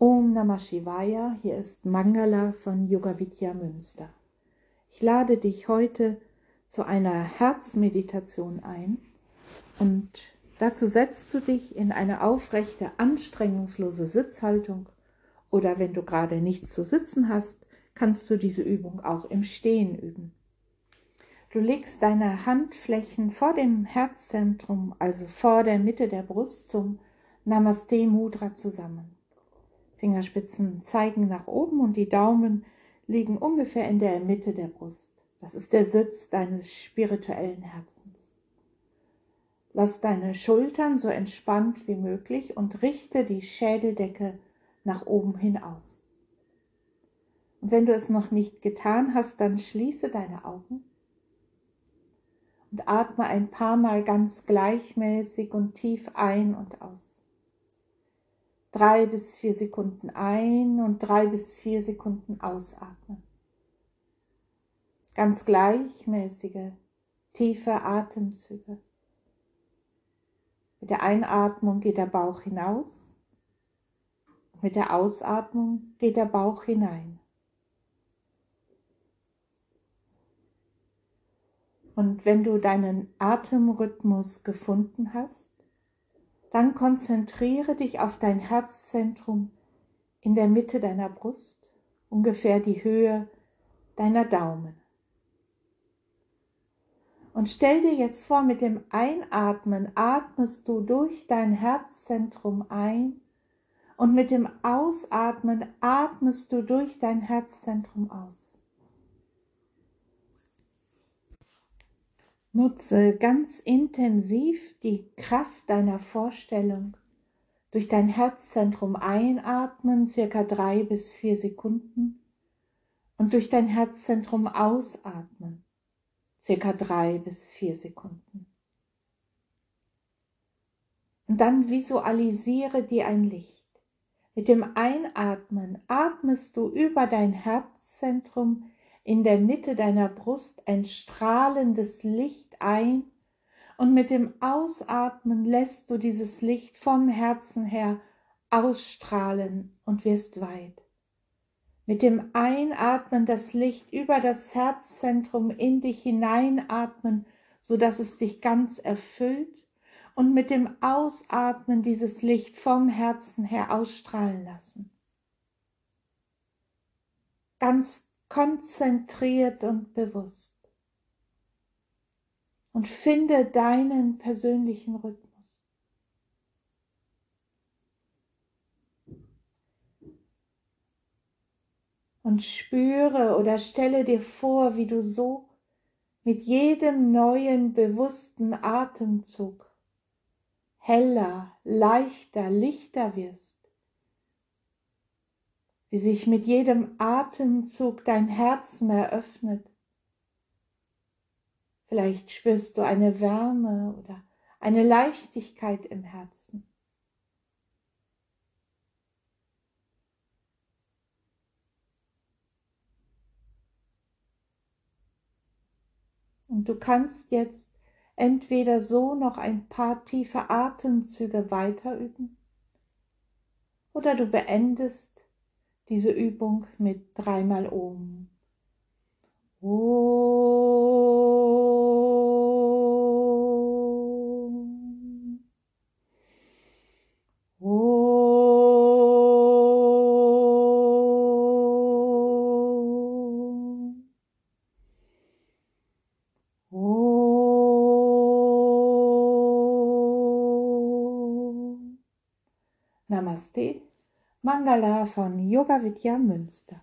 Om Namah Shivaya, hier ist Mangala von Yoga Vidya Münster. Ich lade dich heute zu einer Herzmeditation ein und dazu setzt du dich in eine aufrechte, anstrengungslose Sitzhaltung oder wenn du gerade nichts zu sitzen hast, kannst du diese Übung auch im Stehen üben. Du legst deine Handflächen vor dem Herzzentrum, also vor der Mitte der Brust zum Namaste Mudra zusammen. Fingerspitzen zeigen nach oben und die Daumen liegen ungefähr in der Mitte der Brust. Das ist der Sitz deines spirituellen Herzens. Lass deine Schultern so entspannt wie möglich und richte die Schädeldecke nach oben hin aus. Und wenn du es noch nicht getan hast, dann schließe deine Augen und atme ein paar Mal ganz gleichmäßig und tief ein und aus drei bis vier Sekunden ein und drei bis vier Sekunden ausatmen. Ganz gleichmäßige, tiefe Atemzüge. Mit der Einatmung geht der Bauch hinaus, mit der Ausatmung geht der Bauch hinein. Und wenn du deinen Atemrhythmus gefunden hast, dann konzentriere dich auf dein Herzzentrum in der Mitte deiner Brust, ungefähr die Höhe deiner Daumen. Und stell dir jetzt vor, mit dem Einatmen atmest du durch dein Herzzentrum ein und mit dem Ausatmen atmest du durch dein Herzzentrum aus. Nutze ganz intensiv die Kraft deiner Vorstellung. Durch dein Herzzentrum einatmen, circa drei bis vier Sekunden. Und durch dein Herzzentrum ausatmen, circa drei bis vier Sekunden. Und dann visualisiere dir ein Licht. Mit dem Einatmen atmest du über dein Herzzentrum in der Mitte deiner Brust ein strahlendes Licht ein und mit dem Ausatmen lässt du dieses Licht vom Herzen her ausstrahlen und wirst weit. Mit dem Einatmen das Licht über das Herzzentrum in dich hineinatmen, so dass es dich ganz erfüllt und mit dem Ausatmen dieses Licht vom Herzen her ausstrahlen lassen. Ganz konzentriert und bewusst. Und finde deinen persönlichen Rhythmus. Und spüre oder stelle dir vor, wie du so mit jedem neuen bewussten Atemzug heller, leichter, lichter wirst wie sich mit jedem Atemzug dein Herz mehr öffnet. Vielleicht spürst du eine Wärme oder eine Leichtigkeit im Herzen. Und du kannst jetzt entweder so noch ein paar tiefe Atemzüge weiter üben oder du beendest diese Übung mit dreimal. Om. Namaste. Mangala von Yoga Vidya Münster.